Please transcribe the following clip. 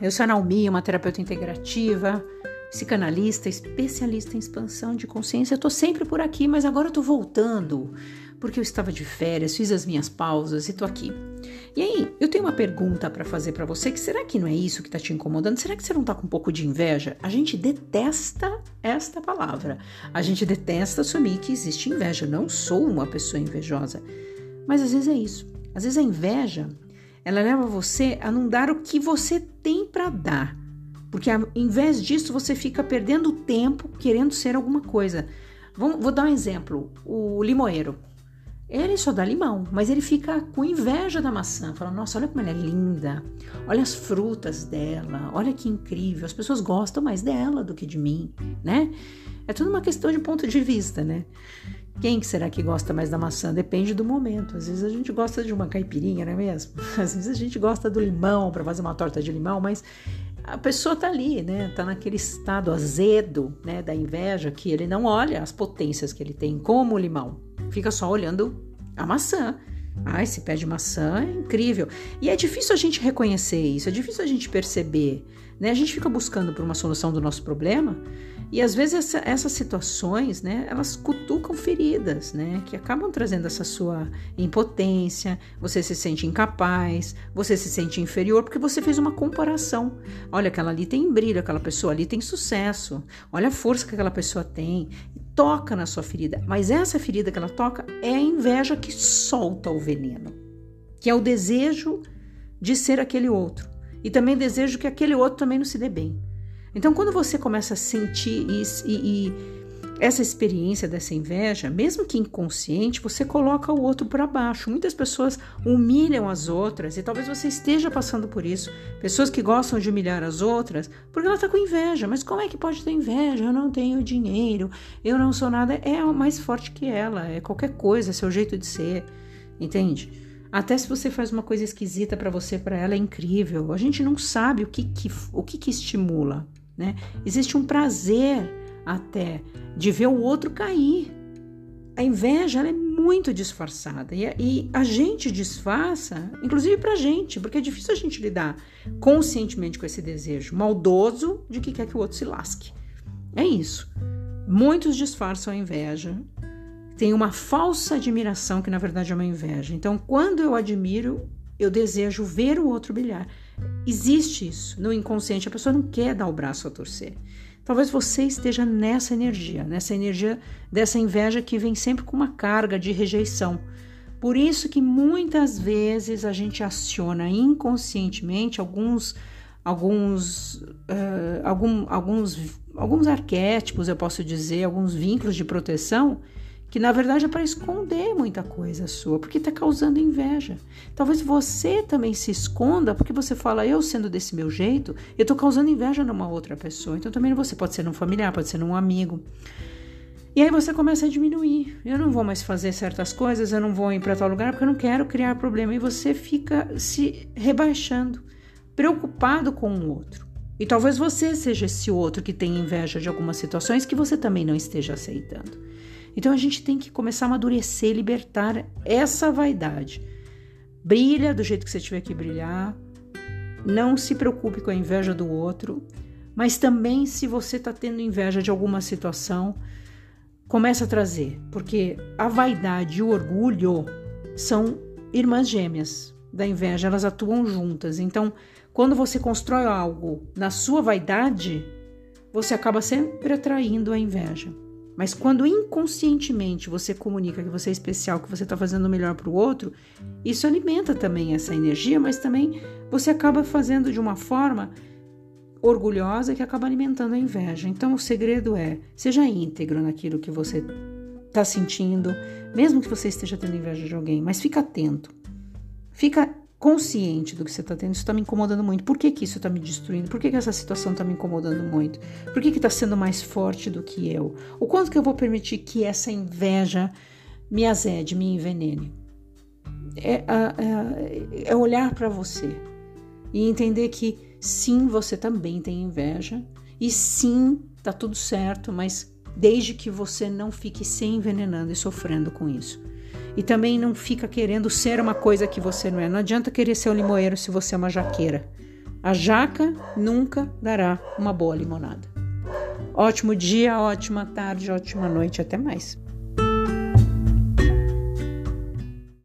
Eu sou a Naomi, uma terapeuta integrativa, psicanalista, especialista em expansão de consciência. Eu tô sempre por aqui, mas agora eu tô voltando, porque eu estava de férias, fiz as minhas pausas e tô aqui. E aí, eu tenho uma pergunta para fazer para você, que será que não é isso que tá te incomodando? Será que você não tá com um pouco de inveja? A gente detesta esta palavra. A gente detesta assumir que existe inveja. Eu não sou uma pessoa invejosa. Mas às vezes é isso. Às vezes a inveja ela leva você a não dar o que você tem para dar. Porque ao invés disso, você fica perdendo tempo querendo ser alguma coisa. Vou, vou dar um exemplo: o limoeiro. Ele só dá limão, mas ele fica com inveja da maçã. Fala, nossa, olha como ela é linda. Olha as frutas dela. Olha que incrível. As pessoas gostam mais dela do que de mim, né? É tudo uma questão de ponto de vista, né? Quem que será que gosta mais da maçã? Depende do momento. Às vezes a gente gosta de uma caipirinha, não é mesmo? Às vezes a gente gosta do limão para fazer uma torta de limão, mas a pessoa tá ali, né? Tá naquele estado azedo, né, da inveja que ele não olha as potências que ele tem como limão. Fica só olhando a maçã. Ai, se pede maçã, é incrível. E é difícil a gente reconhecer isso, é difícil a gente perceber, né? A gente fica buscando por uma solução do nosso problema, e às vezes essa, essas situações, né, elas cutucam feridas, né, que acabam trazendo essa sua impotência, você se sente incapaz, você se sente inferior porque você fez uma comparação. Olha, aquela ali tem brilho, aquela pessoa ali tem sucesso, olha a força que aquela pessoa tem. Toca na sua ferida, mas essa ferida que ela toca é a inveja que solta o veneno, que é o desejo de ser aquele outro e também desejo que aquele outro também não se dê bem. Então, quando você começa a sentir isso e, e essa experiência dessa inveja, mesmo que inconsciente, você coloca o outro para baixo. Muitas pessoas humilham as outras e talvez você esteja passando por isso. Pessoas que gostam de humilhar as outras porque ela está com inveja. Mas como é que pode ter inveja? Eu não tenho dinheiro, eu não sou nada. É mais forte que ela, é qualquer coisa, é seu jeito de ser, entende? Até se você faz uma coisa esquisita para você, para ela é incrível. A gente não sabe o que, que o que, que estimula. Né? Existe um prazer até de ver o outro cair. A inveja é muito disfarçada e, e a gente disfarça, inclusive para a gente, porque é difícil a gente lidar conscientemente com esse desejo maldoso de que quer que o outro se lasque. É isso. Muitos disfarçam a inveja, tem uma falsa admiração que na verdade é uma inveja. Então, quando eu admiro, eu desejo ver o outro brilhar. Existe isso no inconsciente, a pessoa não quer dar o braço a torcer. Talvez você esteja nessa energia, nessa energia dessa inveja que vem sempre com uma carga de rejeição. Por isso que muitas vezes a gente aciona inconscientemente alguns alguns uh, algum, alguns alguns arquétipos, eu posso dizer, alguns vínculos de proteção que na verdade é para esconder muita coisa sua, porque está causando inveja. Talvez você também se esconda porque você fala, eu sendo desse meu jeito, eu estou causando inveja numa outra pessoa. Então também você pode ser num familiar, pode ser num amigo. E aí você começa a diminuir. Eu não vou mais fazer certas coisas, eu não vou ir para tal lugar porque eu não quero criar problema. E você fica se rebaixando, preocupado com o outro. E talvez você seja esse outro que tem inveja de algumas situações que você também não esteja aceitando. Então a gente tem que começar a amadurecer, libertar essa vaidade. Brilha do jeito que você tiver que brilhar. Não se preocupe com a inveja do outro, mas também se você está tendo inveja de alguma situação, começa a trazer, porque a vaidade e o orgulho são irmãs gêmeas da inveja, elas atuam juntas. Então, quando você constrói algo na sua vaidade, você acaba sempre atraindo a inveja. Mas quando inconscientemente você comunica que você é especial, que você está fazendo o melhor para o outro, isso alimenta também essa energia, mas também você acaba fazendo de uma forma orgulhosa que acaba alimentando a inveja. Então o segredo é seja íntegro naquilo que você está sentindo, mesmo que você esteja tendo inveja de alguém, mas fica atento. Fica consciente do que você está tendo, isso está me incomodando muito. Por que, que isso está me destruindo? Por que, que essa situação está me incomodando muito? Por que está sendo mais forte do que eu? O quanto que eu vou permitir que essa inveja me azede, me envenene? É, é, é olhar para você e entender que sim, você também tem inveja e sim, tá tudo certo, mas desde que você não fique se envenenando e sofrendo com isso. E também não fica querendo ser uma coisa que você não é. Não adianta querer ser um limoeiro se você é uma jaqueira. A jaca nunca dará uma boa limonada. Ótimo dia, ótima tarde, ótima noite. Até mais.